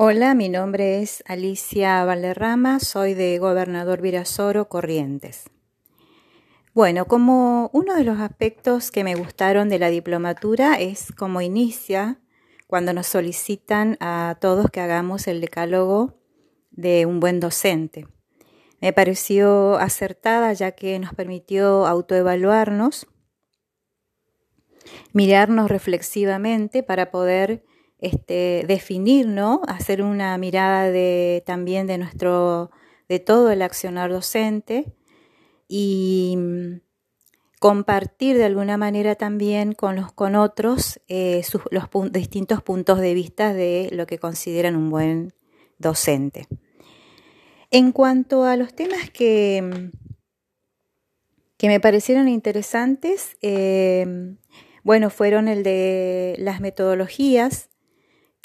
Hola, mi nombre es Alicia Valderrama, soy de Gobernador Virasoro, Corrientes. Bueno, como uno de los aspectos que me gustaron de la diplomatura es cómo inicia cuando nos solicitan a todos que hagamos el decálogo de un buen docente. Me pareció acertada ya que nos permitió autoevaluarnos, mirarnos reflexivamente para poder este, definir, ¿no? Hacer una mirada de, también de nuestro, de todo el accionar docente y mm, compartir de alguna manera también con los con otros eh, los distintos puntos de vista de lo que consideran un buen docente. En cuanto a los temas que, que me parecieron interesantes, eh, bueno, fueron el de las metodologías,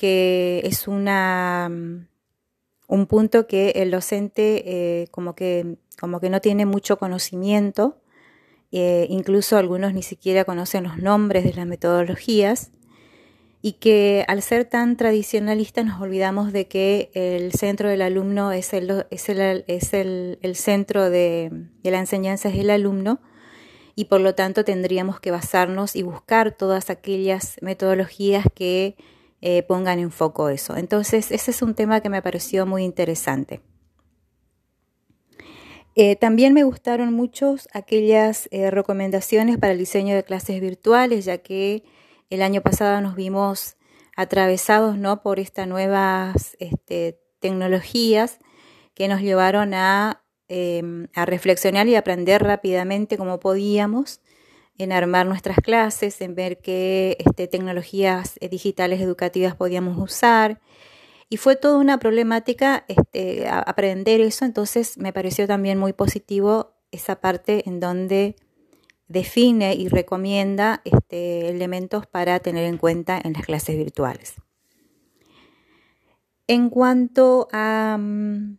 que es una, mm, un punto que el docente eh, como, que, como que no tiene mucho conocimiento, eh, incluso algunos ni siquiera conocen los nombres de las metodologías, y que al ser tan tradicionalistas nos olvidamos de que el centro del alumno es el, es el, es el, el centro de, de la enseñanza es el alumno, y por lo tanto tendríamos que basarnos y buscar todas aquellas metodologías que eh, pongan en foco eso. Entonces, ese es un tema que me pareció muy interesante. Eh, también me gustaron mucho aquellas eh, recomendaciones para el diseño de clases virtuales, ya que el año pasado nos vimos atravesados ¿no? por estas nuevas este, tecnologías que nos llevaron a, em, a reflexionar y aprender rápidamente como podíamos en armar nuestras clases, en ver qué este, tecnologías eh, digitales educativas podíamos usar. Y fue toda una problemática este, aprender eso, entonces me pareció también muy positivo esa parte en donde define y recomienda este, elementos para tener en cuenta en las clases virtuales. En cuanto a, mm,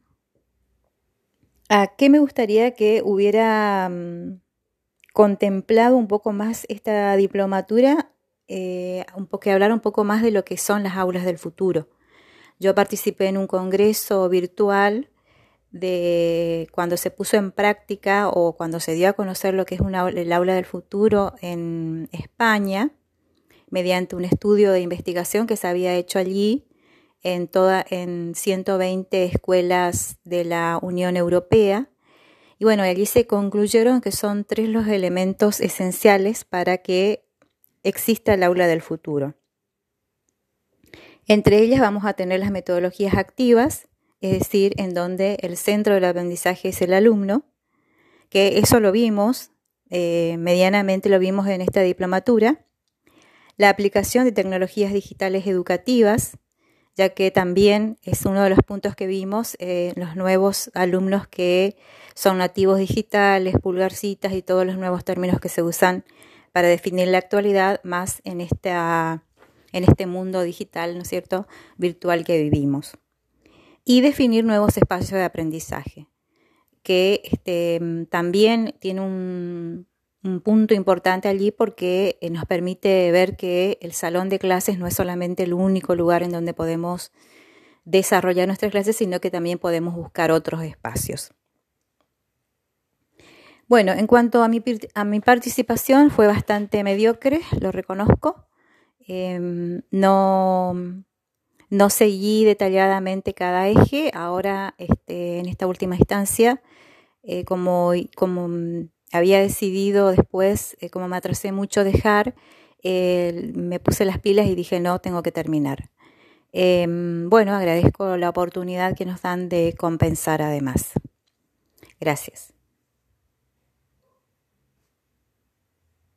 a qué me gustaría que hubiera mm, contemplado un poco más esta diplomatura, eh, un poco, hablar un poco más de lo que son las aulas del futuro. Yo participé en un congreso virtual de cuando se puso en práctica o cuando se dio a conocer lo que es una, el aula del futuro en España, mediante un estudio de investigación que se había hecho allí en, toda, en 120 escuelas de la Unión Europea y bueno, allí se concluyeron que son tres los elementos esenciales para que exista el aula del futuro. Entre ellas vamos a tener las metodologías activas, es decir, en donde el centro del aprendizaje es el alumno, que eso lo vimos, eh, medianamente lo vimos en esta diplomatura. La aplicación de tecnologías digitales educativas, ya que también es uno de los puntos que vimos eh, los nuevos alumnos que son nativos digitales, pulgarcitas y todos los nuevos términos que se usan para definir la actualidad más en, esta, en este mundo digital, ¿no es cierto?, virtual que vivimos. Y definir nuevos espacios de aprendizaje, que este, también tiene un, un punto importante allí porque eh, nos permite ver que el salón de clases no es solamente el único lugar en donde podemos desarrollar nuestras clases, sino que también podemos buscar otros espacios. Bueno, en cuanto a mi, a mi participación fue bastante mediocre, lo reconozco. Em, no, no seguí detalladamente cada eje. Ahora, este, en esta última instancia, eh, como, como había decidido después, eh, como me atrasé mucho, dejar, me puse las pilas y dije, no, tengo que terminar. Em, bueno, agradezco la oportunidad que nos dan de compensar además. Gracias.